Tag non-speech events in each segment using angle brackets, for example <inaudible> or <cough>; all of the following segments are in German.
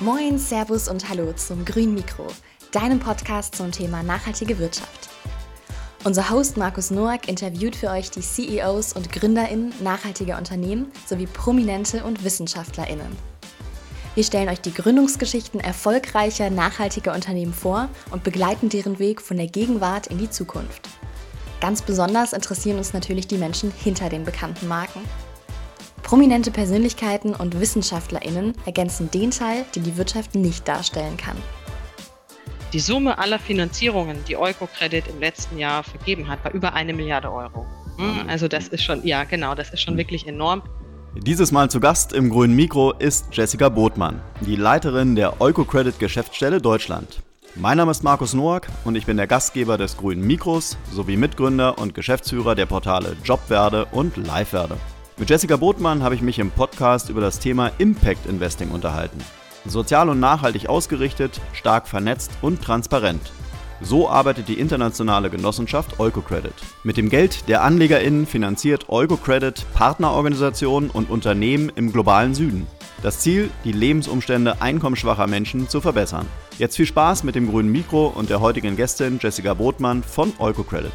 Moin, Servus und Hallo zum Grün Mikro, deinem Podcast zum Thema nachhaltige Wirtschaft. Unser Host Markus Noack interviewt für euch die CEOs und GründerInnen nachhaltiger Unternehmen sowie Prominente und WissenschaftlerInnen. Wir stellen euch die Gründungsgeschichten erfolgreicher, nachhaltiger Unternehmen vor und begleiten deren Weg von der Gegenwart in die Zukunft. Ganz besonders interessieren uns natürlich die Menschen hinter den bekannten Marken. Prominente Persönlichkeiten und WissenschaftlerInnen ergänzen den Teil, den die Wirtschaft nicht darstellen kann. Die Summe aller Finanzierungen, die Eukocredit im letzten Jahr vergeben hat, war über eine Milliarde Euro. Hm, also das ist schon, ja genau, das ist schon wirklich enorm. Dieses Mal zu Gast im grünen Mikro ist Jessica Botmann, die Leiterin der Eukocredit Geschäftsstelle Deutschland. Mein Name ist Markus Noack und ich bin der Gastgeber des grünen Mikros sowie Mitgründer und Geschäftsführer der Portale Jobwerde und Livewerde. Mit Jessica Botmann habe ich mich im Podcast über das Thema Impact Investing unterhalten. Sozial und nachhaltig ausgerichtet, stark vernetzt und transparent. So arbeitet die internationale Genossenschaft Eukocredit. Mit dem Geld der AnlegerInnen finanziert Eukocredit Partnerorganisationen und Unternehmen im globalen Süden. Das Ziel, die Lebensumstände einkommensschwacher Menschen zu verbessern. Jetzt viel Spaß mit dem grünen Mikro und der heutigen Gästin Jessica Botmann von Eukocredit.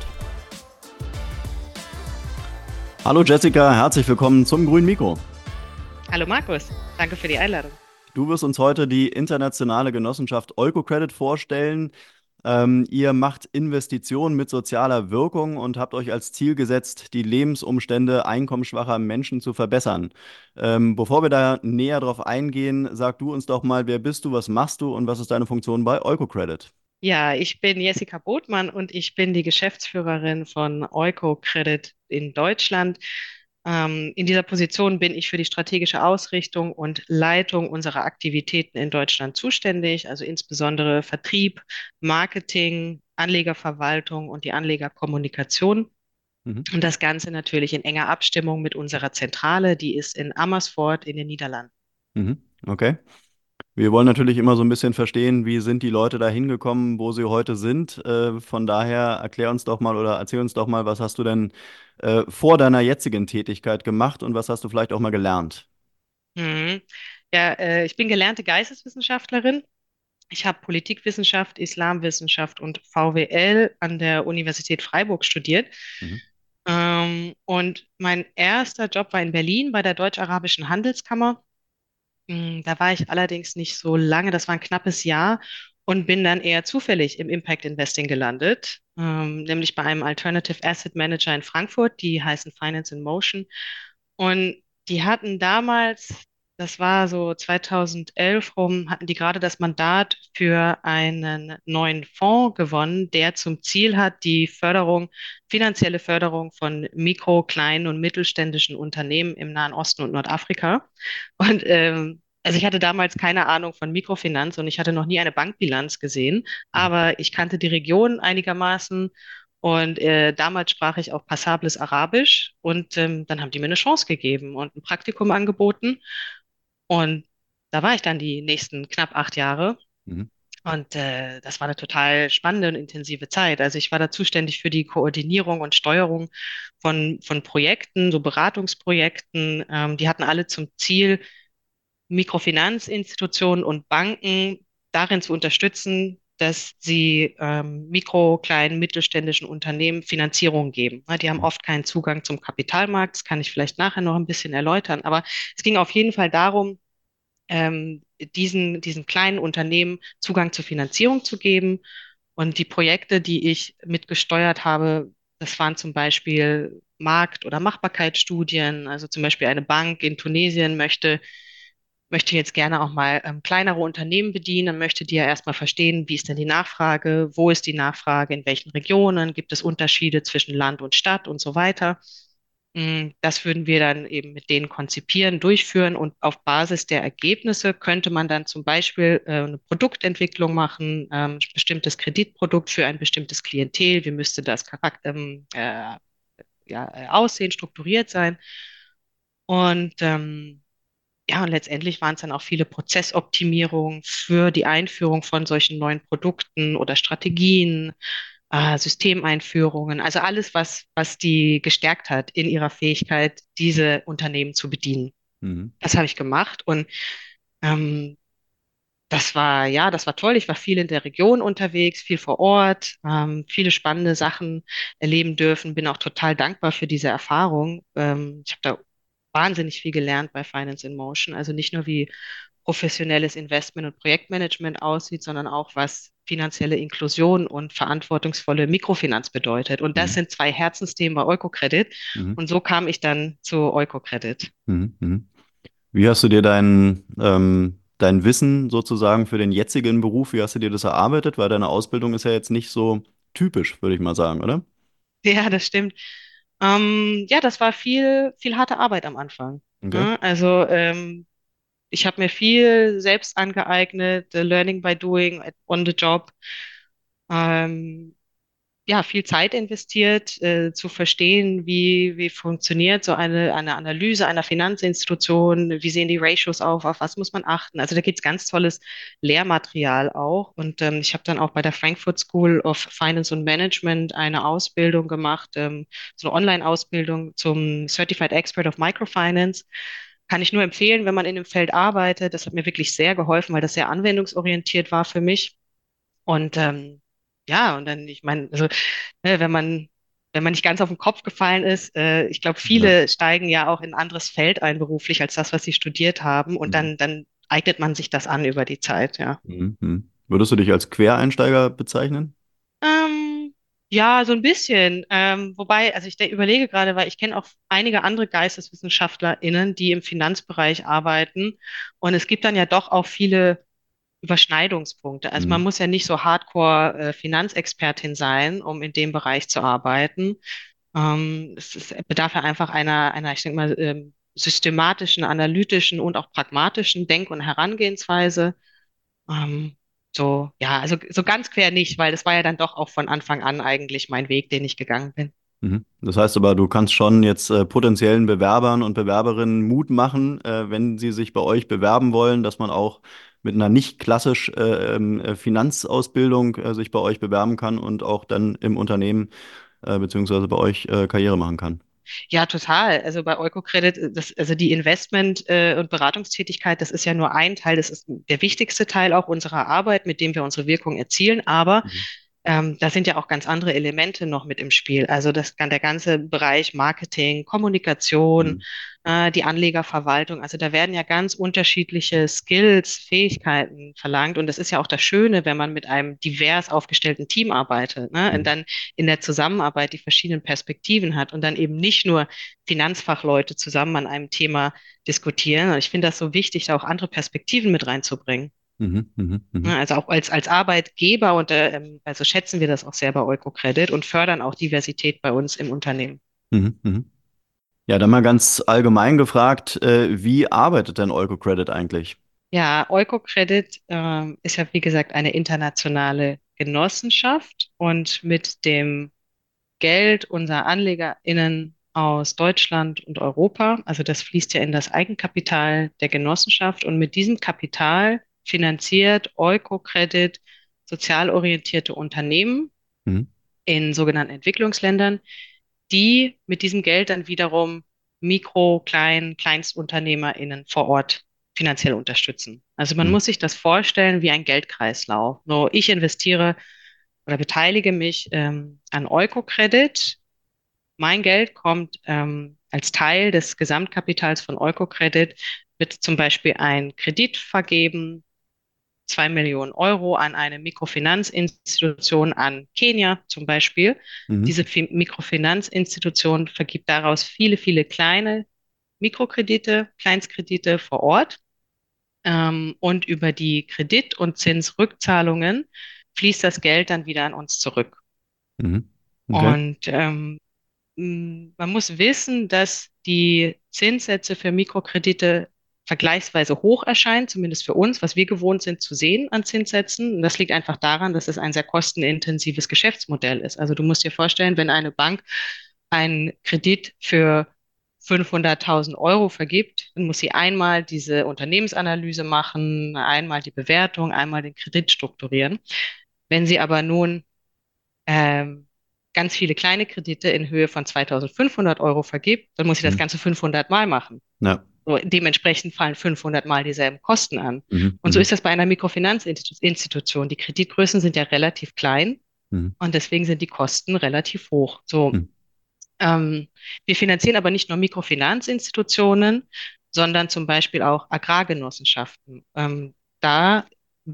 Hallo Jessica, herzlich willkommen zum grünen Mikro. Hallo Markus, danke für die Einladung. Du wirst uns heute die internationale Genossenschaft Eukocredit vorstellen. Ähm, ihr macht Investitionen mit sozialer Wirkung und habt euch als Ziel gesetzt, die Lebensumstände einkommensschwacher Menschen zu verbessern. Ähm, bevor wir da näher drauf eingehen, sag du uns doch mal, wer bist du, was machst du und was ist deine Funktion bei Eukocredit? Ja, ich bin Jessica Botmann und ich bin die Geschäftsführerin von Eukocredit in Deutschland. Ähm, in dieser Position bin ich für die strategische Ausrichtung und Leitung unserer Aktivitäten in Deutschland zuständig, also insbesondere Vertrieb, Marketing, Anlegerverwaltung und die Anlegerkommunikation. Mhm. Und das Ganze natürlich in enger Abstimmung mit unserer Zentrale, die ist in Amersfoort in den Niederlanden. Mhm. Okay. Wir wollen natürlich immer so ein bisschen verstehen, wie sind die Leute da hingekommen, wo sie heute sind. Äh, von daher erklär uns doch mal oder erzähl uns doch mal, was hast du denn äh, vor deiner jetzigen Tätigkeit gemacht und was hast du vielleicht auch mal gelernt? Mhm. Ja, äh, ich bin gelernte Geisteswissenschaftlerin. Ich habe Politikwissenschaft, Islamwissenschaft und VWL an der Universität Freiburg studiert. Mhm. Ähm, und mein erster Job war in Berlin bei der Deutsch-Arabischen Handelskammer. Mm, da war ich allerdings nicht so lange, das war ein knappes Jahr und bin dann eher zufällig im Impact Investing gelandet, ähm, nämlich bei einem Alternative Asset Manager in Frankfurt, die heißen Finance in Motion. Und die hatten damals, das war so 2011 rum, hatten die gerade das Mandat für einen neuen Fonds gewonnen, der zum Ziel hat, die Förderung, finanzielle Förderung von mikro, kleinen und mittelständischen Unternehmen im Nahen Osten und Nordafrika. Und ähm, also ich hatte damals keine Ahnung von Mikrofinanz und ich hatte noch nie eine Bankbilanz gesehen, aber ich kannte die Region einigermaßen und äh, damals sprach ich auch passables Arabisch und ähm, dann haben die mir eine Chance gegeben und ein Praktikum angeboten und da war ich dann die nächsten knapp acht Jahre. Mhm. Und äh, das war eine total spannende und intensive Zeit. Also ich war da zuständig für die Koordinierung und Steuerung von, von Projekten, so Beratungsprojekten. Ähm, die hatten alle zum Ziel, Mikrofinanzinstitutionen und Banken darin zu unterstützen, dass sie ähm, mikro, kleinen, mittelständischen Unternehmen Finanzierung geben. Die haben oft keinen Zugang zum Kapitalmarkt, das kann ich vielleicht nachher noch ein bisschen erläutern, aber es ging auf jeden Fall darum, ähm, diesen, diesen kleinen Unternehmen Zugang zur Finanzierung zu geben. Und die Projekte, die ich mitgesteuert habe, das waren zum Beispiel Markt- oder Machbarkeitsstudien. Also zum Beispiel eine Bank in Tunesien möchte möchte jetzt gerne auch mal ähm, kleinere Unternehmen bedienen, möchte die ja erstmal verstehen, wie ist denn die Nachfrage, wo ist die Nachfrage, in welchen Regionen, gibt es Unterschiede zwischen Land und Stadt und so weiter. Mm, das würden wir dann eben mit denen konzipieren, durchführen und auf Basis der Ergebnisse könnte man dann zum Beispiel äh, eine Produktentwicklung machen, ähm, bestimmtes Kreditprodukt für ein bestimmtes Klientel, wie müsste das Charakter, ähm, äh, ja, äh, aussehen, strukturiert sein. Und ähm, ja, und letztendlich waren es dann auch viele Prozessoptimierungen für die Einführung von solchen neuen Produkten oder Strategien, äh, Systemeinführungen, also alles, was, was die gestärkt hat in ihrer Fähigkeit, diese Unternehmen zu bedienen. Mhm. Das habe ich gemacht und ähm, das war, ja, das war toll. Ich war viel in der Region unterwegs, viel vor Ort, ähm, viele spannende Sachen erleben dürfen. Bin auch total dankbar für diese Erfahrung. Ähm, ich habe da wahnsinnig viel gelernt bei Finance in Motion. Also nicht nur wie professionelles Investment und Projektmanagement aussieht, sondern auch was finanzielle Inklusion und verantwortungsvolle Mikrofinanz bedeutet. Und das mhm. sind zwei Herzensthemen bei Eukocredit. Mhm. Und so kam ich dann zu Eukocredit. Mhm. mhm. Wie hast du dir deinen ähm dein Wissen sozusagen für den jetzigen Beruf, wie hast du dir das erarbeitet? Weil deine Ausbildung ist ja jetzt nicht so typisch, würde ich mal sagen, oder? Ja, das stimmt. Ähm, ja, das war viel, viel harte Arbeit am Anfang. Okay. Ja, ne? also ähm, ich habe mir viel selbst angeeignet, Learning by Doing, on the Job. Ähm, ja, viel Zeit investiert, äh, zu verstehen, wie, wie funktioniert so eine, eine Analyse einer Finanzinstitution, wie sehen die Ratios auf, auf was muss man achten. Also da gibt's ganz tolles Lehrmaterial auch. Und ähm, ich habe dann auch bei der Frankfurt School of Finance and Management eine Ausbildung gemacht, ähm, so eine Online-Ausbildung zum Certified Expert of Microfinance. Kann ich nur empfehlen, wenn man in dem Feld arbeitet. Das hat mir wirklich sehr geholfen, weil das sehr anwendungsorientiert war für mich. Und ähm, ja, und dann, ich meine, also, ne, wenn man, wenn man nicht ganz auf den Kopf gefallen ist, äh, ich glaube, viele ja. steigen ja auch in ein anderes Feld ein beruflich als das, was sie studiert haben. Und mhm. dann, dann eignet man sich das an über die Zeit, ja. Mhm. Würdest du dich als Quereinsteiger bezeichnen? Ähm, ja, so ein bisschen. Ähm, wobei, also ich überlege gerade, weil ich kenne auch einige andere GeisteswissenschaftlerInnen, die im Finanzbereich arbeiten. Und es gibt dann ja doch auch viele Überschneidungspunkte. Also mhm. man muss ja nicht so hardcore äh, Finanzexpertin sein, um in dem Bereich zu arbeiten. Ähm, es, es bedarf ja einfach einer, einer, ich denke mal, ähm, systematischen, analytischen und auch pragmatischen Denk- und Herangehensweise. Ähm, so, ja, also so ganz quer nicht, weil das war ja dann doch auch von Anfang an eigentlich mein Weg, den ich gegangen bin. Mhm. Das heißt aber, du kannst schon jetzt äh, potenziellen Bewerbern und Bewerberinnen Mut machen, äh, wenn sie sich bei euch bewerben wollen, dass man auch mit einer nicht klassisch äh, ähm, äh, Finanzausbildung äh, sich bei euch bewerben kann und auch dann im Unternehmen äh, beziehungsweise bei euch äh, Karriere machen kann. Ja, total. Also bei Eukocredit, äh, das, also die Investment- und Beratungstätigkeit, das ist ja nur ein Teil, das ist der wichtigste Teil auch unserer Arbeit, mit dem wir unsere Wirkung erzielen. Aber mhm. ähm, da sind ja auch ganz andere Elemente noch mit im Spiel. Also das, der ganze Bereich Marketing, Kommunikation, mhm äh, die Anlegerverwaltung. Also da werden ja ganz unterschiedliche Skills, Fähigkeiten verlangt. Und das ist ja auch das Schöne, wenn man mit einem divers aufgestellten Team arbeitet ne? und mhm. dann in der Zusammenarbeit die verschiedenen Perspektiven hat und dann eben nicht nur Finanzfachleute zusammen an einem Thema diskutieren. Und ich finde das so wichtig, da auch andere Perspektiven mit reinzubringen. Mhm, mh, mh. Ne, also auch als, als Arbeitgeber und äh, also schätzen wir das auch sehr bei Eukocredit und fördern auch Diversität bei uns im Unternehmen. Mhm, mh. Ja, dann mal ganz allgemein gefragt, äh, wie arbeitet denn Eukocredit eigentlich? Ja, Eukocredit äh, ist ja, wie gesagt, eine internationale Genossenschaft und mit dem Geld unserer AnlegerInnen aus Deutschland und Europa, also das fließt ja in das Eigenkapital der Genossenschaft und mit diesem Kapital finanziert Eukocredit sozial orientierte Unternehmen mhm. in sogenannten Entwicklungsländern, die mit diesem Geld dann wiederum Mikro-, Klein-, KleinstunternehmerInnen vor Ort finanziell unterstützen. Also man mhm. muss sich das vorstellen wie ein Geldkreislauf. Nur ich investiere oder beteilige mich ähm, an Eukocredit. Mein Geld kommt ähm, als Teil des Gesamtkapitals von Eukocredit, wird zum Beispiel ein Kredit vergeben zwei Millionen Euro an eine Mikrofinanzinstitution an Kenia zum Beispiel. Mhm. Diese Mikrofinanzinstitution vergibt daraus viele, viele kleine Mikrokredite, Kleinstkredite vor Ort. Ähm, und über die Kredit- und Zinsrückzahlungen fließt das Geld dann wieder an uns zurück. Mhm. Okay. Und ähm, man muss wissen, dass die Zinssätze für Mikrokredite vergleichsweise hoch erscheint, zumindest für uns, was wir gewohnt sind zu sehen an Zinssätzen. Und das liegt einfach daran, dass es ein sehr kostenintensives Geschäftsmodell ist. Also du musst dir vorstellen, wenn eine Bank einen Kredit für 500.000 Euro vergibt, dann muss sie einmal diese Unternehmensanalyse machen, einmal die Bewertung, einmal den Kredit strukturieren. Wenn sie aber nun ähm, ganz viele kleine Kredite in Höhe von 2.500 Euro vergibt, dann muss sie das mhm. Ganze 500 Mal machen. Ja. So, dementsprechend fallen 500 Mal dieselben Kosten an. Mhm. Und so mhm. ist das bei einer Mikrofinanzinstitution. Die Kreditgrößen sind ja relativ klein mhm. und deswegen sind die Kosten relativ hoch. So, mhm. ähm, wir finanzieren aber nicht nur Mikrofinanzinstitutionen, sondern zum Beispiel auch Agrargenossenschaften. Ähm, da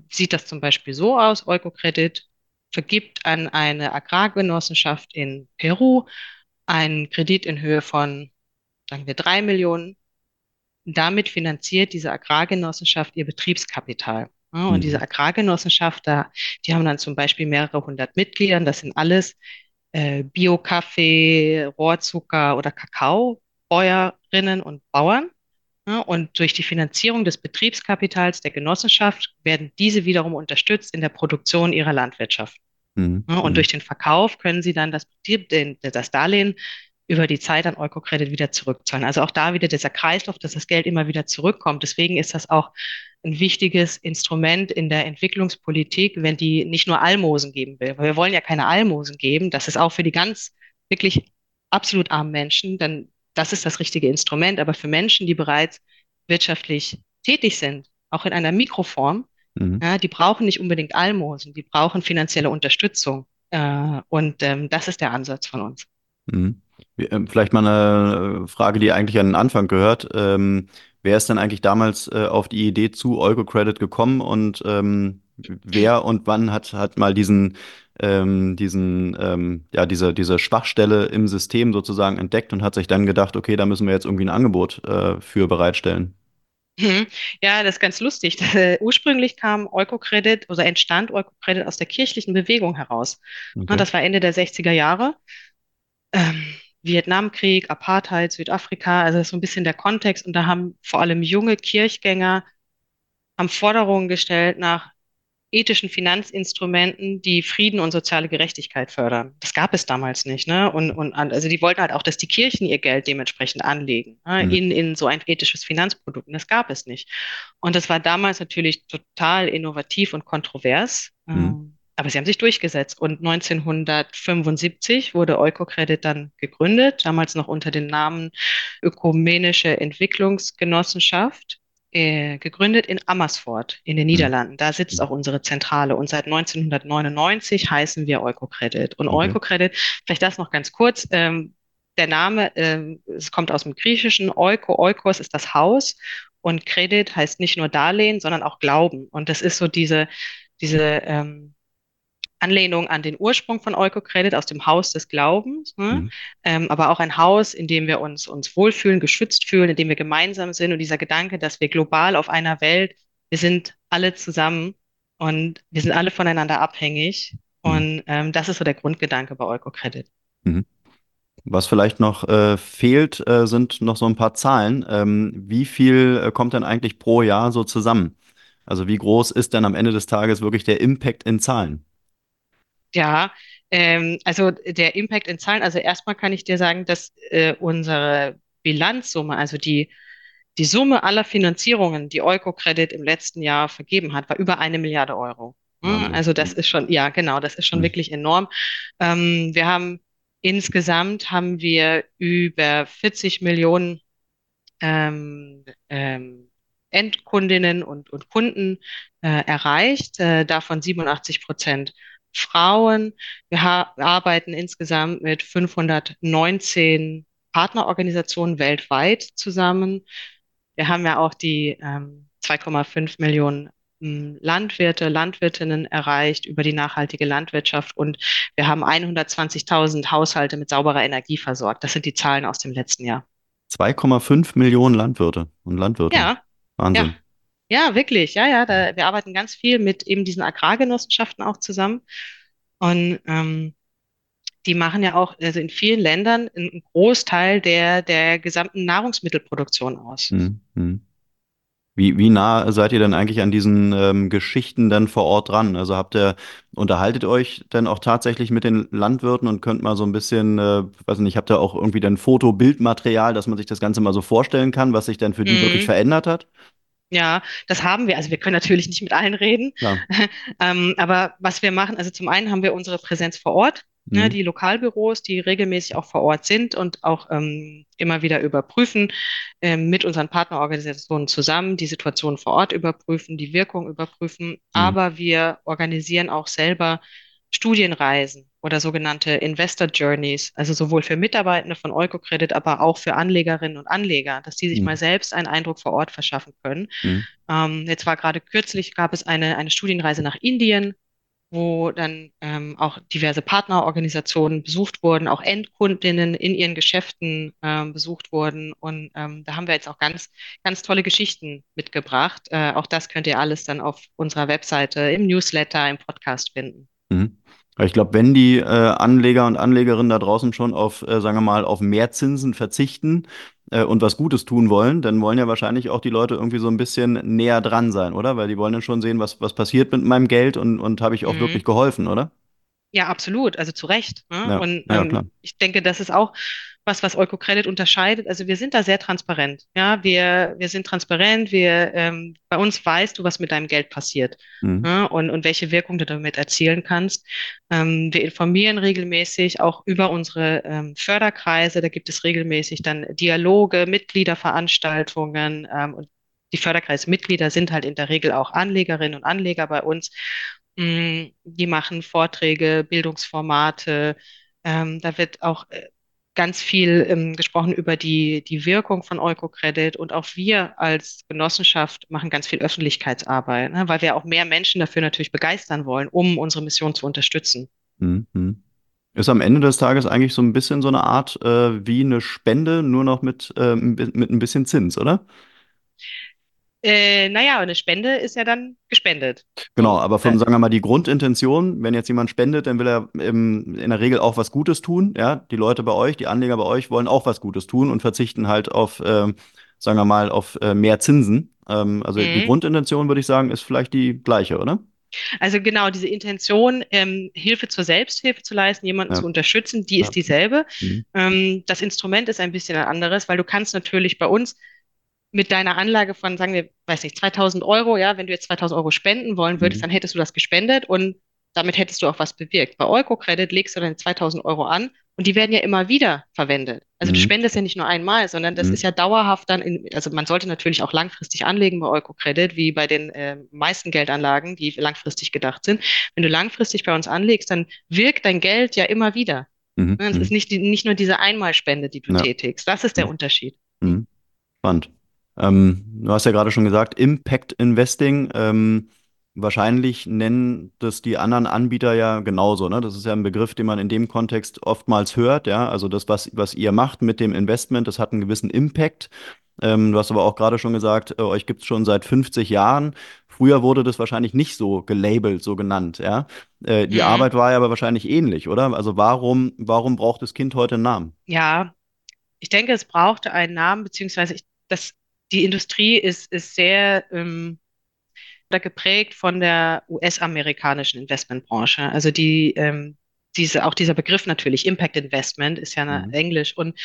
sieht das zum Beispiel so aus, Eukokredit vergibt an eine Agrargenossenschaft in Peru einen Kredit in Höhe von, sagen wir, drei Millionen. Damit finanziert diese Agrargenossenschaft ihr Betriebskapital. Ja, und mhm. diese Agrargenossenschaft, da, die haben dann zum Beispiel mehrere hundert Mitglieder. Das sind alles äh, Bio-Kaffee, Rohrzucker oder Kakaobäuerinnen und Bauern. Ja, und durch die Finanzierung des Betriebskapitals der Genossenschaft werden diese wiederum unterstützt in der Produktion ihrer Landwirtschaft. Mhm. Ja, und mhm. durch den Verkauf können sie dann das, den, das Darlehen über die Zeit an Eukokredit wieder zurückzahlen. Also auch da wieder dieser Kreislauf, dass das Geld immer wieder zurückkommt. Deswegen ist das auch ein wichtiges Instrument in der Entwicklungspolitik, wenn die nicht nur Almosen geben will. Weil wir wollen ja keine Almosen geben. Das ist auch für die ganz wirklich absolut armen Menschen dann das ist das richtige Instrument. Aber für Menschen, die bereits wirtschaftlich tätig sind, auch in einer Mikroform, mhm. ja, die brauchen nicht unbedingt Almosen, die brauchen finanzielle Unterstützung. Äh, und ähm, das ist der Ansatz von uns. Mhm. Ähm, vielleicht mal eine äh, Frage, die eigentlich an den Anfang gehört. Ähm, wer ist denn eigentlich damals äh, auf die Idee zu Euro-Credit gekommen und ähm, wer und wann hat, hat mal diesen ähm, diesen, ähm, ja, diese, diese Schwachstelle im System sozusagen entdeckt und hat sich dann gedacht, okay, da müssen wir jetzt irgendwie ein Angebot äh, für bereitstellen. Mhm. Ja, das ist ganz lustig. <laughs> Äh, ursprünglich kam Eukokredit oder entstand Eukokredit aus der kirchlichen Bewegung heraus. Okay. Das war Ende der 60er Jahre. Ähm, Vietnamkrieg, Apartheid, Südafrika, also so ein bisschen der Kontext. Und da haben vor allem junge Kirchgänger haben Forderungen gestellt nach ethischen Finanzinstrumenten, die Frieden und soziale Gerechtigkeit fördern. Das gab es damals nicht. Ne? Und, und also die wollten halt auch, dass die Kirchen ihr Geld dementsprechend anlegen ne? mhm. in, in so ein ethisches Finanzprodukt. Und das gab es nicht. Und das war damals natürlich total innovativ und kontrovers. Mhm. Aber sie haben sich durchgesetzt. Und 1975 wurde Eukocredit dann gegründet, damals noch unter dem Namen Ökumenische Entwicklungsgenossenschaft äh, gegründet in Amersfoort in den mhm. Niederlanden. Da sitzt auch unsere Zentrale und seit 1999 heißen wir Eukocredit. Und okay. Eukocredit, vielleicht das noch ganz kurz, ähm, der Name, ähm, es kommt aus dem Griechischen, Euko, Eukos ist das Haus und Kredit heißt nicht nur Darlehen, sondern auch Glauben. Und das ist so diese, diese ähm, Anlehnung an den Ursprung von Eukocredit aus dem Haus des Glaubens, ne? mhm. ähm, aber auch ein Haus, in dem wir uns, uns wohlfühlen, geschützt fühlen, in dem wir gemeinsam sind und dieser Gedanke, dass wir global auf einer Welt, wir sind alle zusammen und wir sind alle voneinander abhängig mhm. und ähm, das ist so der Grundgedanke bei Eukocredit. Mhm. Was vielleicht noch äh, fehlt, äh, sind noch so ein paar Zahlen. Ähm, wie viel äh, kommt denn eigentlich pro Jahr so zusammen? Also wie groß ist denn am Ende des Tages wirklich der Impact in Zahlen? Ja, ähm, also der Impact in Zahlen, also erstmal kann ich dir sagen, dass äh, unsere Bilanzsumme, also die, die Summe aller Finanzierungen, die Eukocredit im letzten Jahr vergeben hat, war über eine Milliarde Euro. Mhm. Also das ist schon, ja, genau, das ist schon mhm. wirklich enorm. Ähm, wir haben insgesamt haben wir über 40 Millionen ähm, ähm, Endkundinnen und, und Kunden äh, erreicht, äh, davon 87 Prozent Frauen. Wir, arbeiten insgesamt mit 519 Partnerorganisationen weltweit zusammen. Wir haben ja auch die ähm, 2,5 Millionen hm, Landwirte, Landwirtinnen erreicht über die nachhaltige Landwirtschaft und wir haben 120.000 Haushalte mit sauberer Energie versorgt. Das sind die Zahlen aus dem letzten Jahr. 2,5 Millionen Landwirte und Landwirte. Ja. Wahnsinn. Ja. Ja, wirklich. Ja, ja, da, wir arbeiten ganz viel mit eben diesen Agrargenossenschaften auch zusammen. Und ähm, die machen ja auch also in vielen Ländern einen Großteil der, der gesamten Nahrungsmittelproduktion aus. Mhm. mhm. Wie, wie nah seid ihr denn eigentlich an diesen ähm, Geschichten dann vor Ort dran? Also habt ihr, unterhaltet euch denn auch tatsächlich mit den Landwirten und könnt mal so ein bisschen, äh, weiß nicht, habt ihr auch irgendwie dann Foto, Bildmaterial, dass man sich das Ganze mal so vorstellen kann, was sich dann für die mhm. wirklich verändert hat? Ja, das haben wir. Also wir können natürlich nicht mit allen reden. Ja. <laughs> ähm, aber was wir machen, also zum einen haben wir unsere Präsenz vor Ort. ne, mhm. die Lokalbüros, die regelmäßig auch vor Ort sind und auch ähm, immer wieder überprüfen, ähm, mit unseren Partnerorganisationen zusammen die Situation vor Ort überprüfen, die Wirkung überprüfen. Mhm. Aber wir organisieren auch selber Studienreisen oder sogenannte Investor Journeys, also sowohl für Mitarbeitende von Eukocredit, aber auch für Anlegerinnen und Anleger, dass die sich mhm. mal selbst einen Eindruck vor Ort verschaffen können. Mhm. Ähm, jetzt war gerade kürzlich, gab es eine, eine Studienreise nach Indien, wo dann ähm, auch diverse Partnerorganisationen besucht wurden, auch Endkundinnen in ihren Geschäften ähm, besucht wurden. Und ähm, da haben wir jetzt auch ganz, ganz tolle Geschichten mitgebracht. Äh, auch das könnt ihr alles dann auf unserer Webseite, im Newsletter, im Podcast finden. Mhm. Ich glaube, wenn die äh, Anleger und Anlegerinnen da draußen schon auf, äh, sagen wir mal, auf mehr Zinsen verzichten äh, und was Gutes tun wollen, dann wollen ja wahrscheinlich auch die Leute irgendwie so ein bisschen näher dran sein, oder? Weil die wollen dann schon sehen, was, was passiert mit meinem Geld und, und habe ich auch mhm. wirklich geholfen, oder? Ja, absolut. Also zu Recht. Ne? Ja, und ähm, ja, ich denke, das ist auch was, was Eukocredit unterscheidet. Also wir sind da sehr transparent. Ja, wir, wir sind transparent. Wir, ähm, bei uns weißt du, was mit deinem Geld passiert mhm. ja, und, und welche Wirkung du damit erzielen kannst. Ähm, wir informieren regelmäßig auch über unsere ähm, Förderkreise. Da gibt es regelmäßig dann Dialoge, Mitgliederveranstaltungen ähm, und die Förderkreismitglieder sind halt in der Regel auch Anlegerinnen und Anleger bei uns. Mm, die machen Vorträge, Bildungsformate. Ähm, da wird auch äh, ganz viel ähm, gesprochen über die, die Wirkung von Eukocredit und auch wir als Genossenschaft machen ganz viel Öffentlichkeitsarbeit, ne, weil wir auch mehr Menschen dafür natürlich begeistern wollen, um unsere Mission zu unterstützen. Mhm. Ist am Ende des Tages eigentlich so ein bisschen so eine Art äh, wie eine Spende, nur noch mit, äh, mit ein bisschen Zins, oder? Äh, naja, eine Spende ist ja dann gespendet. Genau, aber von, sagen wir mal, die Grundintention, wenn jetzt jemand spendet, dann will er im, in der Regel auch was Gutes tun. Ja, die Leute bei euch, die Anleger bei euch wollen auch was Gutes tun und verzichten halt auf, äh, sagen wir mal, auf äh, mehr Zinsen. Ähm, also mhm. die Grundintention, würde ich sagen, ist vielleicht die gleiche, oder? Also genau, diese Intention, ähm, Hilfe zur Selbsthilfe zu leisten, jemanden ja. zu unterstützen, die ja. ist dieselbe. Mhm. Ähm, das Instrument ist ein bisschen ein anderes, weil du kannst natürlich bei uns mit deiner Anlage von, sagen wir, weiß nicht, 2000 Euro, ja, wenn du jetzt 2000 Euro spenden wollen würdest, mhm. dann hättest du das gespendet und damit hättest du auch was bewirkt. Bei Eukocredit legst du deine 2000 Euro an und die werden ja immer wieder verwendet. Also mhm. du spendest ja nicht nur einmal, sondern das mhm. ist ja dauerhaft dann, in, also man sollte natürlich auch langfristig anlegen bei Eukocredit, wie bei den äh, meisten Geldanlagen, die langfristig gedacht sind. Wenn du langfristig bei uns anlegst, dann wirkt dein Geld ja immer wieder. Mhm. Es ist mhm. nicht, nicht nur diese Einmalspende, die du ja. tätigst. Das ist der Unterschied. Mhm. Spannend. Ähm, du hast ja gerade schon gesagt, Impact Investing. Ähm, wahrscheinlich nennen das die anderen Anbieter ja genauso. Ne? Das ist ja ein Begriff, den man in dem Kontext oftmals hört. Ja, also das, was, was ihr macht mit dem Investment, das hat einen gewissen Impact. Ähm, du hast aber auch gerade schon gesagt, äh, euch gibt es schon seit 50 Jahren. Früher wurde das wahrscheinlich nicht so gelabelt, so genannt. Ja, äh, die mhm. Arbeit war ja aber wahrscheinlich ähnlich, oder? Also warum, warum braucht das Kind heute einen Namen? Ja, ich denke, es brauchte einen Namen, beziehungsweise ich, das die Industrie ist, ist sehr ähm, geprägt von der US-amerikanischen Investmentbranche. Also die, ähm, diese, auch dieser Begriff natürlich, Impact Investment, ist ja mhm. Englisch. Und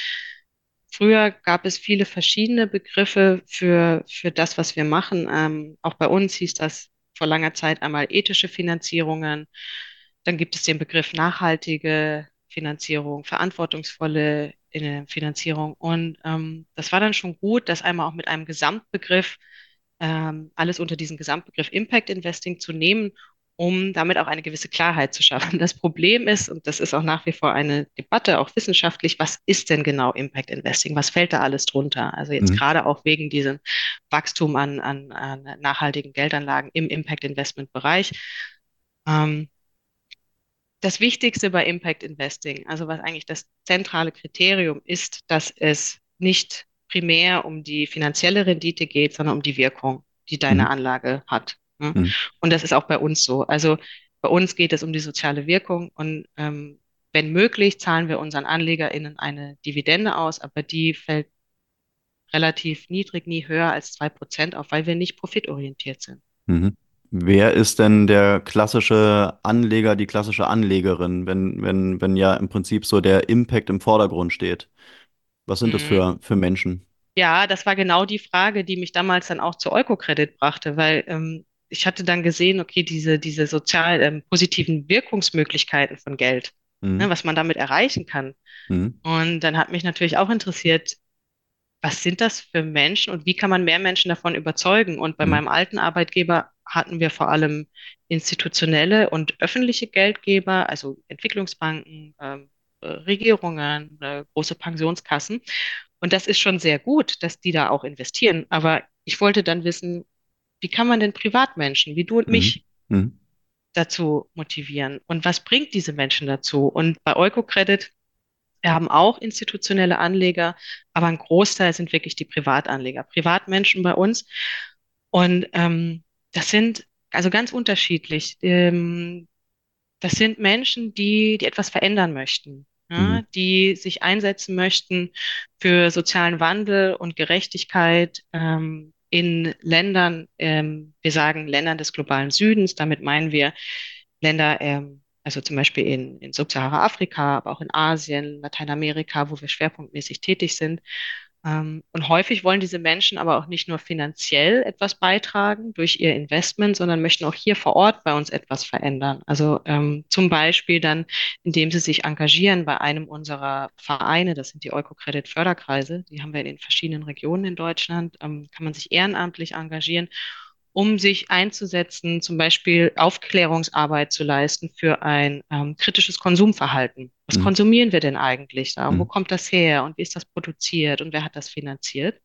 früher gab es viele verschiedene Begriffe für, für das, was wir machen. Ähm, auch bei uns hieß das vor langer Zeit einmal ethische Finanzierungen. Dann gibt es den Begriff nachhaltige Finanzierung, verantwortungsvolle Finanzierung. Und ähm, das war dann schon gut, das einmal auch mit einem Gesamtbegriff, ähm, alles unter diesen Gesamtbegriff Impact Investing zu nehmen, um damit auch eine gewisse Klarheit zu schaffen. Das Problem ist, und das ist auch nach wie vor eine Debatte, auch wissenschaftlich, was ist denn genau Impact Investing? Was fällt da alles drunter? Also jetzt mhm. gerade auch wegen diesem Wachstum an, an, an nachhaltigen Geldanlagen im Impact Investment Bereich. Ähm, das Wichtigste bei Impact Investing, also was eigentlich das zentrale Kriterium ist, dass es nicht primär um die finanzielle Rendite geht, sondern um die Wirkung, die deine mhm. Anlage hat. Ne? Mhm. Und das ist auch bei uns so. Also bei uns geht es um die soziale Wirkung und ähm, wenn möglich, zahlen wir unseren AnlegerInnen eine Dividende aus, aber die fällt relativ niedrig, nie höher als zwei Prozent auf, weil wir nicht profitorientiert sind. Mhm. Wer ist denn der klassische Anleger, die klassische Anlegerin, wenn, wenn, wenn ja im Prinzip so der Impact im Vordergrund steht? Was sind das für, mhm. für Menschen? Ja, das war genau die Frage, die mich damals dann auch zu Eukocredit brachte, weil ähm, ich hatte dann gesehen, okay, diese, diese sozial ähm, positiven Wirkungsmöglichkeiten von Geld, mhm. ne, was man damit erreichen kann. Mhm. Und dann hat mich natürlich auch interessiert, was sind das für Menschen und wie kann man mehr Menschen davon überzeugen? Und bei mhm. meinem alten Arbeitgeber hatten wir vor allem institutionelle und öffentliche Geldgeber, also Entwicklungsbanken, ähm, äh, Regierungen, äh, große Pensionskassen. Und das ist schon sehr gut, dass die da auch investieren. Aber ich wollte dann wissen, wie kann man denn Privatmenschen, wie du und mhm. mich, mhm. dazu motivieren? Und was bringt diese Menschen dazu? Und bei Eukocredit, wir haben auch institutionelle Anleger, aber ein Großteil sind wirklich die Privatanleger, Privatmenschen bei uns. Und ähm, das sind also ganz unterschiedlich. Ähm, das sind Menschen, die, die etwas verändern möchten ja, mhm. die sich einsetzen möchten für sozialen Wandel und Gerechtigkeit ähm, in Ländern, ähm, wir sagen Ländern des globalen Südens, damit meinen wir Länder, ähm, also zum Beispiel in, in Subsahara-Afrika, aber auch in Asien, Lateinamerika, wo wir schwerpunktmäßig tätig sind. Ähm, und häufig wollen diese Menschen aber auch nicht nur finanziell etwas beitragen durch ihr Investment, sondern möchten auch hier vor Ort bei uns etwas verändern. Also ähm, zum Beispiel dann, indem sie sich engagieren bei einem unserer Vereine, das sind die Eukocredit-Förderkreise, die haben wir in den verschiedenen Regionen in Deutschland, ähm, kann man sich ehrenamtlich engagieren um sich einzusetzen, zum Beispiel Aufklärungsarbeit zu leisten für ein ähm, kritisches Konsumverhalten. Was mhm. konsumieren wir denn eigentlich da? Mhm. Wo kommt das her und wie ist das produziert und wer hat das finanziert?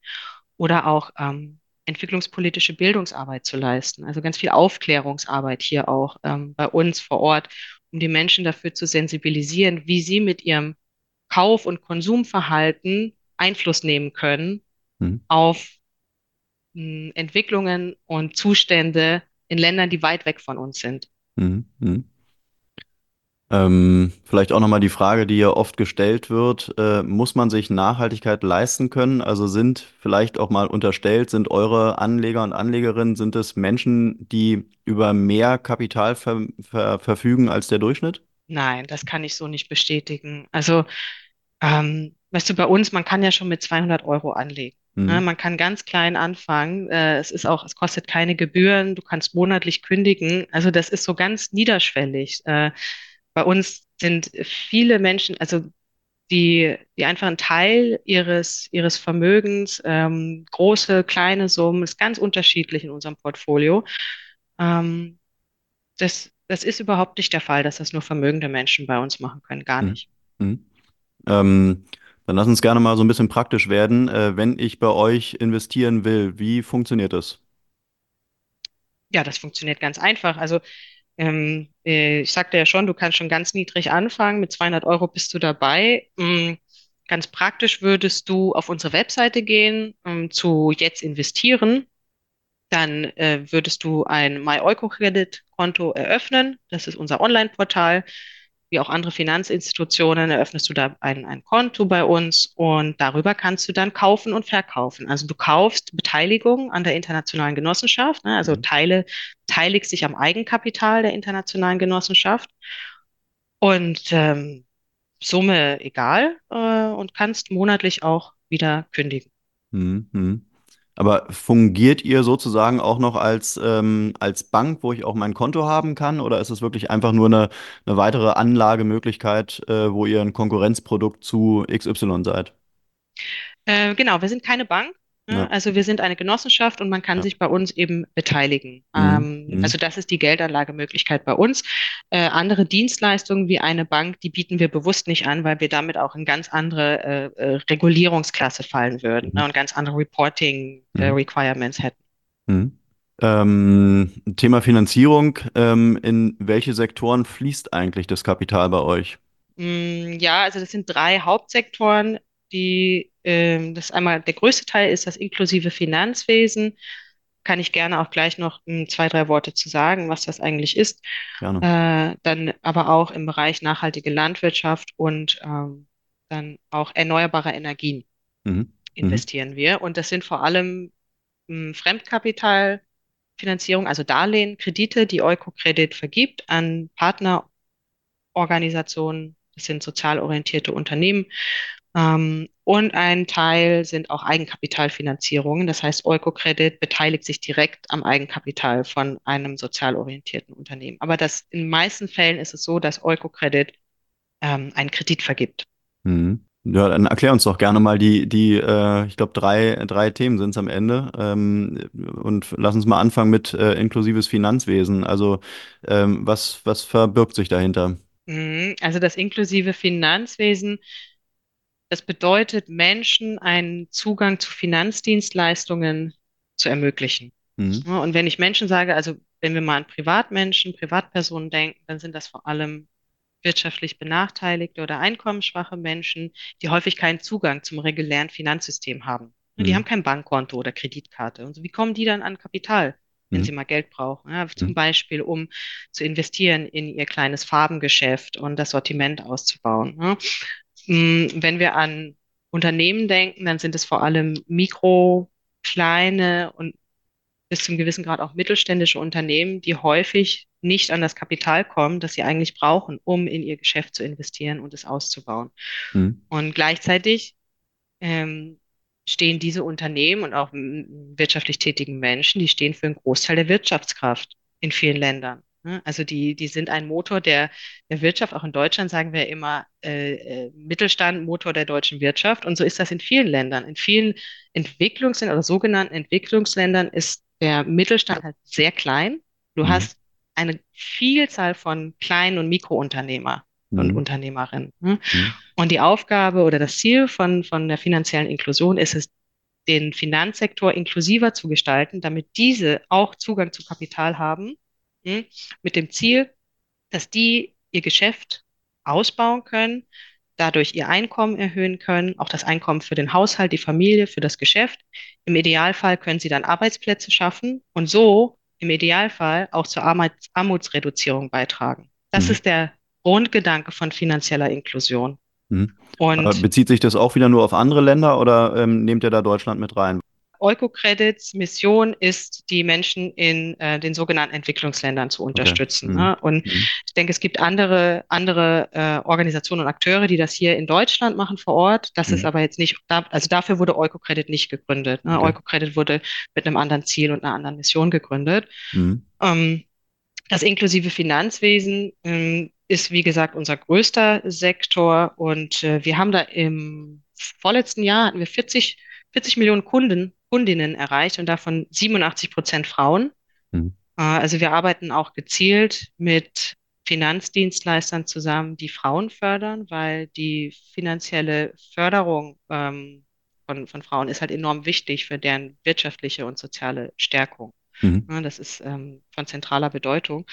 Oder auch ähm, entwicklungspolitische Bildungsarbeit zu leisten. Also ganz viel Aufklärungsarbeit hier auch ähm, bei uns vor Ort, um die Menschen dafür zu sensibilisieren, wie sie mit ihrem Kauf- und Konsumverhalten Einfluss nehmen können mhm. auf Entwicklungen und Zustände in Ländern, die weit weg von uns sind. Mhm. mhm. Ähm, vielleicht auch nochmal die Frage, die ja oft gestellt wird, äh, muss man sich Nachhaltigkeit leisten können? Also sind vielleicht auch mal unterstellt, sind eure Anleger und Anlegerinnen, sind es Menschen, die über mehr Kapital ver ver verfügen als der Durchschnitt? Nein, das kann ich so nicht bestätigen. Also, ähm, weißt du, bei uns, man kann ja schon mit 200 Euro anlegen. Mhm. man kann ganz klein anfangen. Äh, es ist auch, es kostet keine Gebühren. Du kannst monatlich kündigen. Also das ist so ganz niederschwellig. Äh, bei uns sind viele Menschen, also die, die einfach einen Teil ihres, ihres Vermögens, ähm, große, kleine Summen, ist ganz unterschiedlich in unserem Portfolio. Ähm, das, das ist überhaupt nicht der Fall, dass das nur vermögende Menschen bei uns machen können. Gar mhm. nicht. Mhm. Ähm, dann lass uns gerne mal so ein bisschen praktisch werden. Äh, wenn ich bei euch investieren will, wie funktioniert das? Ja, das funktioniert ganz einfach. Also ähm, äh, ich sagte ja schon, du kannst schon ganz niedrig anfangen. Mit 200 Euro bist du dabei. Ähm, ganz praktisch würdest du auf unsere Webseite gehen ähm, zu jetzt investieren. Dann äh, würdest du ein MyEuco-Credit-Konto eröffnen. Das ist unser Online-Portal wie auch andere Finanzinstitutionen, eröffnest du da ein, ein Konto bei uns und darüber kannst du dann kaufen und verkaufen. Also du kaufst Beteiligung an der internationalen Genossenschaft, ne? also mhm. Teile, beteiligst dich am Eigenkapital der internationalen Genossenschaft und ähm, Summe egal äh, und kannst monatlich auch wieder kündigen. Mhm. Aber fungiert ihr sozusagen auch noch als, ähm, als Bank, wo ich auch mein Konto haben kann? Oder ist es wirklich einfach nur eine, eine weitere Anlagemöglichkeit, äh, wo ihr ein Konkurrenzprodukt zu XY seid? Äh, genau, wir sind keine Bank. Ne? Ja. Also wir sind eine Genossenschaft und man kann ja. sich bei uns eben beteiligen. Mhm. Ähm, mhm. Also das ist die Geldanlagemöglichkeit bei uns. Äh, andere Dienstleistungen wie eine Bank, die bieten wir bewusst nicht an, weil wir damit auch in ganz andere äh, äh Regulierungsklasse fallen würden mhm. ne? und ganz andere Reporting äh, mhm. Requirements hätten. Mhm. Ähm, Thema Finanzierung. Ähm, in welche Sektoren fließt eigentlich das Kapital bei euch? Mm, ja, also das sind drei Hauptsektoren die, äh, das einmal der größte Teil ist das inklusive Finanzwesen. Kann ich gerne auch gleich noch um, zwei, drei Worte zu sagen, was das eigentlich ist. Äh, dann aber auch im Bereich nachhaltige Landwirtschaft und ähm, dann auch erneuerbare Energien mhm. investieren mhm. wir. Und das sind vor allem ähm, Fremdkapitalfinanzierung, also Darlehen, Kredite, die Eukokredit vergibt an Partnerorganisationen. Das sind sozial orientierte Unternehmen ähm, und ein Teil sind auch Eigenkapitalfinanzierungen. Das heißt, Eukocredit beteiligt sich direkt am Eigenkapital von einem sozial orientierten Unternehmen. Aber das, in den meisten Fällen ist es so, dass Eukocredit ähm, einen Kredit vergibt. Mhm. Ja, dann erklär uns doch gerne mal die, die äh, ich glaube, drei, drei Themen sind es am Ende. Ähm, und lass uns mal anfangen mit äh, inklusives Finanzwesen. Also ähm, was, was verbirgt sich dahinter? Mhm. Also das inklusive Finanzwesen, das bedeutet, Menschen einen Zugang zu Finanzdienstleistungen zu ermöglichen. Mhm. Ja, Und wenn ich Menschen sage, also wenn wir mal an Privatmenschen, Privatpersonen denken, dann sind das vor allem wirtschaftlich benachteiligte oder einkommensschwache Menschen, die häufig keinen Zugang zum regulären Finanzsystem haben. Und Die Mhm. haben kein Bankkonto oder Kreditkarte. Und so, wie kommen die dann an Kapital, wenn sie Mhm. mal Geld brauchen? Ja, zum Mhm. Beispiel, um zu investieren in ihr kleines Farbengeschäft und das Sortiment auszubauen. Ja. Mm, Wenn wir an Unternehmen denken, dann sind es vor allem Mikro, kleine und bis zum gewissen Grad auch mittelständische Unternehmen, die häufig nicht an das Kapital kommen, das sie eigentlich brauchen, um in ihr Geschäft zu investieren und es auszubauen. Mhm. Und gleichzeitig ähm, stehen diese Unternehmen und auch wirtschaftlich tätigen Menschen, die stehen für einen Großteil der Wirtschaftskraft in vielen Ländern. Ne? Also die, die sind ein Motor der, der Wirtschaft. Auch in Deutschland sagen wir immer äh, äh, Mittelstand, Motor der deutschen Wirtschaft. Und so ist das in vielen Ländern. In vielen Entwicklungsländern oder sogenannten Entwicklungsländern ist der Mittelstand halt sehr klein. Du Mhm. hast eine Vielzahl von kleinen und Mikrounternehmer und Mhm. Unternehmerinnen. ne? Mhm. Und die Aufgabe oder das Ziel von, von der finanziellen Inklusion ist es, den Finanzsektor inklusiver zu gestalten, damit diese auch Zugang zu Kapital haben, mit dem Ziel, dass die ihr Geschäft ausbauen können, dadurch ihr Einkommen erhöhen können, auch das Einkommen für den Haushalt, die Familie, für das Geschäft. Im Idealfall können sie dann Arbeitsplätze schaffen und so im Idealfall auch zur Armuts Armutsreduzierung beitragen. Das Mhm. ist der Grundgedanke von finanzieller Inklusion. Mhm. Bezieht sich das auch wieder nur auf andere Länder oder ähm, nehmt ihr da Deutschland mit rein? Eukocredits Mission ist, die Menschen in äh, den sogenannten Entwicklungsländern zu unterstützen. Mhm. Ne? Und Mhm. ich denke, es gibt andere, andere äh, Organisationen und Akteure, die das hier in Deutschland machen vor Ort. Das ist Mhm. aber jetzt nicht, da, also dafür wurde Eukocredit nicht gegründet. Ne? Okay. Eukocredit wurde mit einem anderen Ziel und einer anderen Mission gegründet. Mhm. Ähm, das inklusive Finanzwesen ähm, ist, wie gesagt, unser größter Sektor und äh, wir haben da im vorletzten Jahr hatten wir 40, 40 Millionen Kunden, Kundinnen erreicht und davon 87 Prozent Frauen. Mhm. Äh, also wir arbeiten auch gezielt mit Finanzdienstleistern zusammen, die Frauen fördern, weil die finanzielle Förderung ähm, von, von Frauen ist halt enorm wichtig für deren wirtschaftliche und soziale Stärkung. Mhm. Ja, das ist ähm, von zentraler Bedeutung.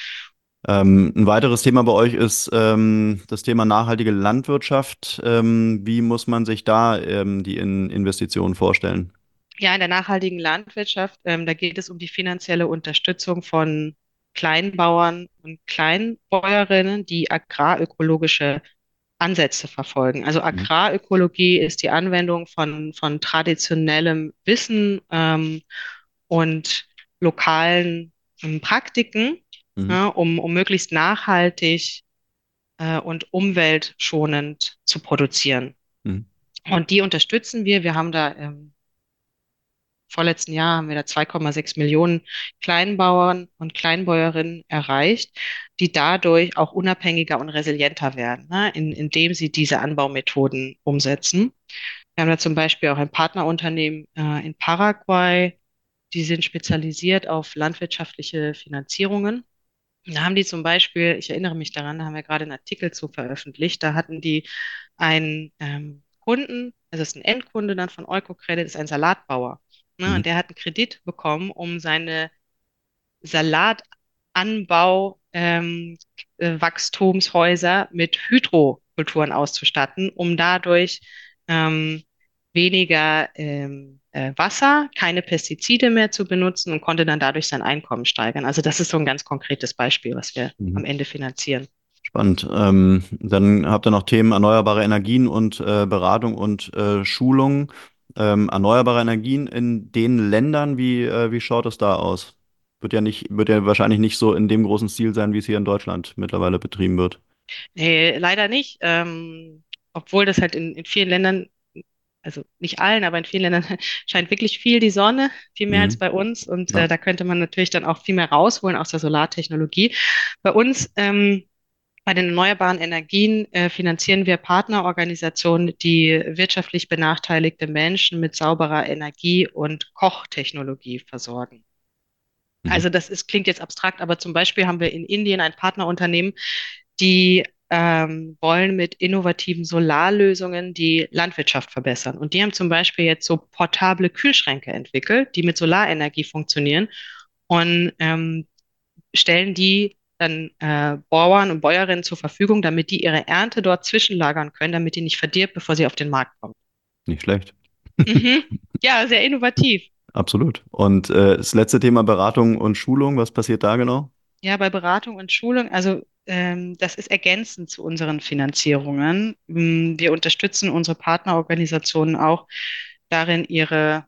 Ähm, ein weiteres Thema bei euch ist ähm, das Thema nachhaltige Landwirtschaft. Ähm, wie muss man sich da ähm, die in Investitionen vorstellen? Ja, in der nachhaltigen Landwirtschaft, ähm, da geht es um die finanzielle Unterstützung von Kleinbauern und Kleinbäuerinnen, die agrarökologische Ansätze verfolgen. Also Agrarökologie ist die Anwendung von, von traditionellem Wissen ähm, und lokalen ähm, Praktiken, Mhm. ja, um, um möglichst nachhaltig äh, und umweltschonend zu produzieren. Mhm. Und die unterstützen wir. Wir haben da im vorletzten Jahr haben wir da 2,6 Millionen Kleinbauern und Kleinbäuerinnen erreicht, die dadurch auch unabhängiger und resilienter werden, ne, in, indem sie diese Anbaumethoden umsetzen. Wir haben da zum Beispiel auch ein Partnerunternehmen äh, in Paraguay, die sind spezialisiert auf landwirtschaftliche Finanzierungen. Da haben die zum Beispiel, ich erinnere mich daran, da haben wir gerade einen Artikel zu veröffentlicht, da hatten die einen ähm, Kunden, also das ist ein Endkunde dann von Eukocredit, ist ein Salatbauer. Ne, Mhm. Und der hat einen Kredit bekommen, um seine Salatanbau ähm, äh, Wachstumshäuser mit Hydrokulturen auszustatten, um dadurch ähm, weniger ähm, äh, Wasser, keine Pestizide mehr zu benutzen und konnte dann dadurch sein Einkommen steigern. Also das ist so ein ganz konkretes Beispiel, was wir Mhm. am Ende finanzieren. Spannend. Ähm, dann habt ihr noch Themen erneuerbare Energien und äh, Beratung und äh, Schulung. Ähm, erneuerbare Energien in den Ländern, wie, äh, wie schaut es da aus? Wird ja nicht, wird ja wahrscheinlich nicht so in dem großen Stil sein, wie es hier in Deutschland mittlerweile betrieben wird. Nee, leider nicht. Ähm, obwohl das halt in, in vielen Ländern, also nicht allen, aber in vielen Ländern <laughs> scheint wirklich viel die Sonne, viel mehr als Mhm. bei uns. Und Ja. äh, da könnte man natürlich dann auch viel mehr rausholen aus der Solartechnologie. Bei uns ähm, Bei den erneuerbaren Energien äh, finanzieren wir Partnerorganisationen, die wirtschaftlich benachteiligte Menschen mit sauberer Energie und Kochtechnologie versorgen. Mhm. Also das ist, klingt jetzt abstrakt, aber zum Beispiel haben wir in Indien ein Partnerunternehmen, die ähm, wollen mit innovativen Solarlösungen die Landwirtschaft verbessern. Und die haben zum Beispiel jetzt so portable Kühlschränke entwickelt, die mit Solarenergie funktionieren und ähm, stellen die dann äh, Bauern und Bäuerinnen zur Verfügung, damit die ihre Ernte dort zwischenlagern können, damit die nicht verdirbt, bevor sie auf den Markt kommt. Nicht schlecht. Mhm. <laughs> Ja, sehr innovativ. Absolut. Und äh, das letzte Thema Beratung und Schulung, was passiert da genau? Ja, bei Beratung und Schulung, also ähm, das ist ergänzend zu unseren Finanzierungen. Wir unterstützen unsere Partnerorganisationen auch darin, ihre,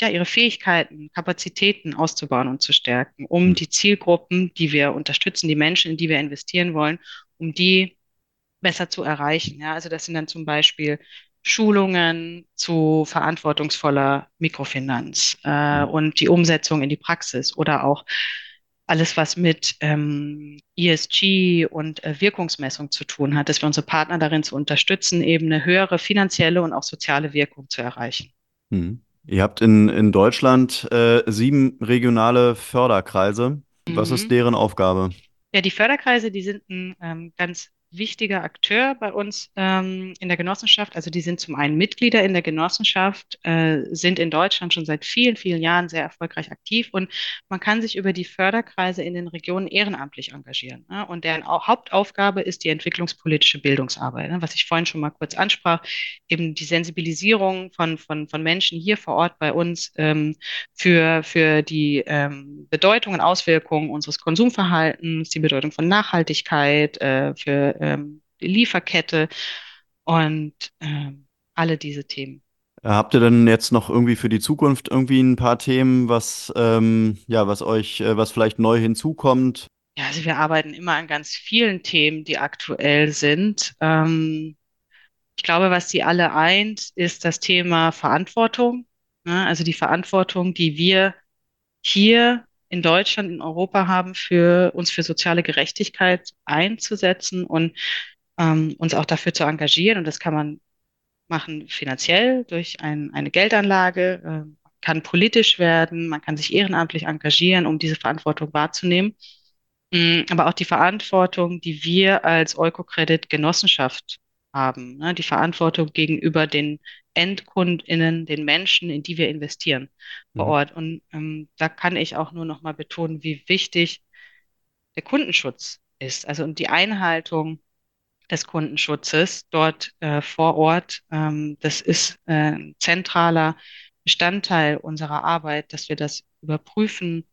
ja, ihre Fähigkeiten, Kapazitäten auszubauen und zu stärken, um hm. die Zielgruppen, die wir unterstützen, die Menschen, in die wir investieren wollen, um die besser zu erreichen. Ja, also das sind dann zum Beispiel Schulungen zu verantwortungsvoller Mikrofinanz äh, hm. und die Umsetzung in die Praxis oder auch alles, was mit ähm, ESG und äh, Wirkungsmessung zu tun hat, dass wir unsere Partner darin zu unterstützen, eben eine höhere finanzielle und auch soziale Wirkung zu erreichen. Hm. Ihr habt in, in Deutschland äh, sieben regionale Förderkreise. Was mhm. ist deren Aufgabe? Ja, die Förderkreise, die sind ein ähm, ganz wichtiger Akteur bei uns ähm, in der Genossenschaft. Also die sind zum einen Mitglieder in der Genossenschaft, äh, sind in Deutschland schon seit vielen, vielen Jahren sehr erfolgreich aktiv und man kann sich über die Förderkreise in den Regionen ehrenamtlich engagieren. Ne? Und deren Hauptaufgabe ist die entwicklungspolitische Bildungsarbeit, ne? was ich vorhin schon mal kurz ansprach, eben die Sensibilisierung von, von, von Menschen hier vor Ort bei uns ähm, für, für die ähm, Bedeutung und Auswirkungen unseres Konsumverhaltens, die Bedeutung von Nachhaltigkeit, äh, für ähm, die Lieferkette und ähm, alle diese Themen. Äh, habt ihr denn jetzt noch irgendwie für die Zukunft irgendwie ein paar Themen, was ähm, ja, was euch, äh, was vielleicht neu hinzukommt? Ja, also wir arbeiten immer an ganz vielen Themen, die aktuell sind. Ähm, ich glaube, was die alle eint, ist das Thema Verantwortung. Ne? Also die Verantwortung, die wir hier in Deutschland, in Europa haben, für uns für soziale Gerechtigkeit einzusetzen und ähm, uns auch dafür zu engagieren. Und das kann man machen finanziell durch ein, eine Geldanlage, äh, kann politisch werden, man kann sich ehrenamtlich engagieren, um diese Verantwortung wahrzunehmen. Mm, aber auch die Verantwortung, die wir als Eukocredit Genossenschaft haben, ne? die Verantwortung gegenüber den EndkundInnen, den Menschen, in die wir investieren vor mhm. Ort. Und ähm, da kann ich auch nur noch mal betonen, wie wichtig der Kundenschutz ist, also die Einhaltung des Kundenschutzes dort äh, vor Ort. Ähm, das ist äh, ein zentraler Bestandteil unserer Arbeit, dass wir das überprüfen,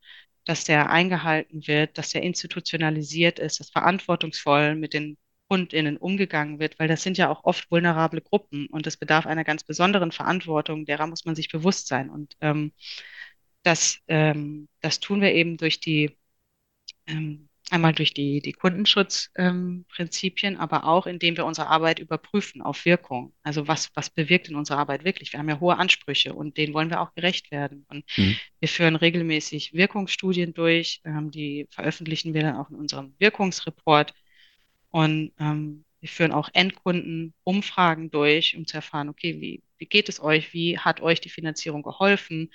dass der eingehalten wird, dass der institutionalisiert ist, dass verantwortungsvoll mit den KundInnen umgegangen wird, weil das sind ja auch oft vulnerable Gruppen und es bedarf einer ganz besonderen Verantwortung, derer muss man sich bewusst sein. Und ähm, das, ähm, das tun wir eben durch die, ähm, einmal durch die, die Kundenschutzprinzipien, aber auch indem wir unsere Arbeit überprüfen auf Wirkung. Also was, was bewirkt in unserer Arbeit wirklich? Wir haben ja hohe Ansprüche und denen wollen wir auch gerecht werden. Und mhm. wir führen regelmäßig Wirkungsstudien durch, ähm, die veröffentlichen wir dann auch in unserem Wirkungsreport und ähm, wir führen auch Endkundenumfragen durch, um zu erfahren, okay, wie, wie geht es euch? Wie hat euch die Finanzierung geholfen?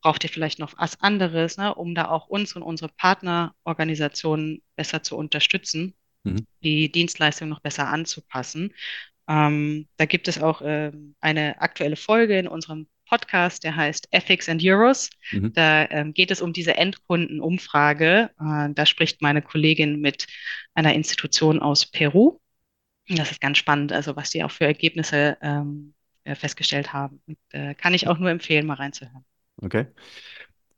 Braucht ihr vielleicht noch was anderes, ne, um da auch uns und unsere Partnerorganisationen besser zu unterstützen, mhm. die Dienstleistung noch besser anzupassen? Ähm, da gibt es auch ähm, eine aktuelle Folge in unserem Podcast, der heißt Ethics and Euros. Mhm. Da ähm, geht es um diese Endkundenumfrage. Äh, da spricht meine Kollegin mit einer Institution aus Peru. Das ist ganz spannend, also was die auch für Ergebnisse ähm, äh, festgestellt haben. Und, äh, kann ich auch nur empfehlen, mal reinzuhören. Okay.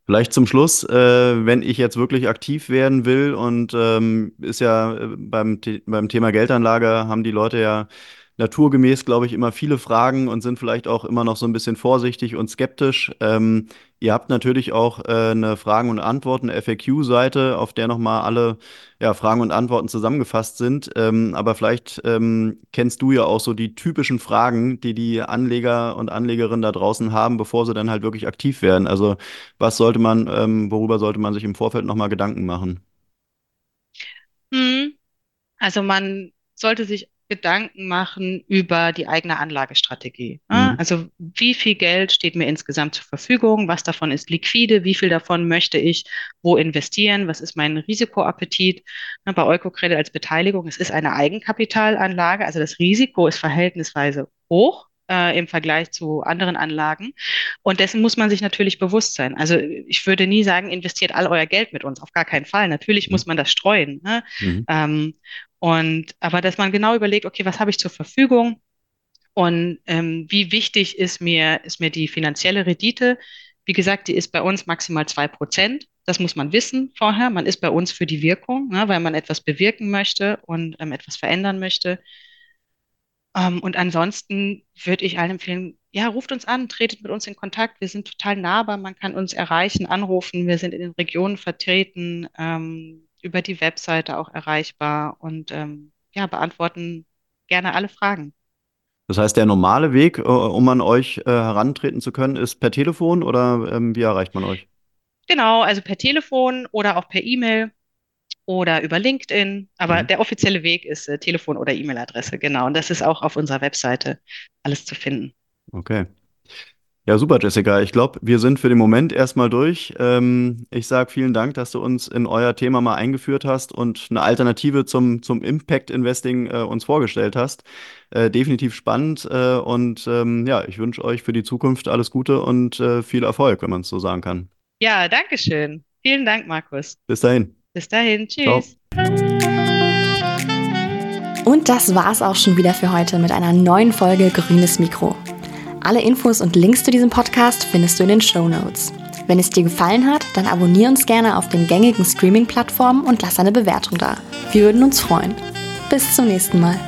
Vielleicht zum Schluss, äh, wenn ich jetzt wirklich aktiv werden will und ähm, ist ja äh, beim, beim Thema Geldanlage haben die Leute ja naturgemäß, glaube ich, immer viele Fragen und sind vielleicht auch immer noch so ein bisschen vorsichtig und skeptisch. Ähm, ihr habt natürlich auch äh, eine Fragen- und Antworten, FAQ-Seite, auf der nochmal alle ja, Fragen und Antworten zusammengefasst sind. Ähm, aber vielleicht ähm, kennst du ja auch so die typischen Fragen, die die Anleger und Anlegerinnen da draußen haben, bevor sie dann halt wirklich aktiv werden. Also was sollte man, ähm, worüber sollte man sich im Vorfeld nochmal Gedanken machen? Hm. Also man sollte sich Gedanken machen über die eigene Anlagestrategie. Mhm. Also wie viel Geld steht mir insgesamt zur Verfügung? Was davon ist liquide? Wie viel davon möchte ich wo investieren? Was ist mein Risikoappetit? Bei Eukocredit als Beteiligung, es ist eine Eigenkapitalanlage, also das Risiko ist verhältnisweise hoch äh, im Vergleich zu anderen Anlagen. Und dessen muss man sich natürlich bewusst sein. Also ich würde nie sagen, investiert all euer Geld mit uns, auf gar keinen Fall. Natürlich mhm. muss man das streuen. Ne? Mhm. Ähm, und aber dass man genau überlegt, okay, was habe ich zur Verfügung und ähm, wie wichtig ist mir, ist mir die finanzielle Rendite? Wie gesagt, die ist bei uns maximal zwei Prozent. Das muss man wissen vorher. Man ist bei uns für die Wirkung, ne, weil man etwas bewirken möchte und ähm, etwas verändern möchte. Ähm, und ansonsten würde ich allen empfehlen, ja, ruft uns an, tretet mit uns in Kontakt. Wir sind total nahbar. Man kann uns erreichen, anrufen. Wir sind in den Regionen vertreten. Ähm, über die Webseite auch erreichbar und ähm, ja, beantworten gerne alle Fragen. Das heißt, der normale Weg, äh, um an euch äh, herantreten zu können, ist per Telefon oder ähm, wie erreicht man euch? Genau, also per Telefon oder auch per E-Mail oder über LinkedIn. Aber mhm. der offizielle Weg ist äh, Telefon oder E-Mail-Adresse, genau. Und das ist auch auf unserer Webseite alles zu finden. Okay. Ja, super, Jessica. Ich glaube, wir sind für den Moment erstmal durch. Ähm, ich sage vielen Dank, dass du uns in euer Thema mal eingeführt hast und eine Alternative zum, zum Impact Investing äh, uns vorgestellt hast. Äh, definitiv spannend äh, und ähm, ja, ich wünsche euch für die Zukunft alles Gute und äh, viel Erfolg, wenn man es so sagen kann. Ja, danke schön. Vielen Dank, Markus. Bis dahin. Bis dahin. Tschüss. Ciao. Und das war's auch schon wieder für heute mit einer neuen Folge Grünes Mikro. Alle Infos und Links zu diesem Podcast findest du in den Show Notes. Wenn es dir gefallen hat, dann abonniere uns gerne auf den gängigen Streaming-Plattformen und lass eine Bewertung da. Wir würden uns freuen. Bis zum nächsten Mal.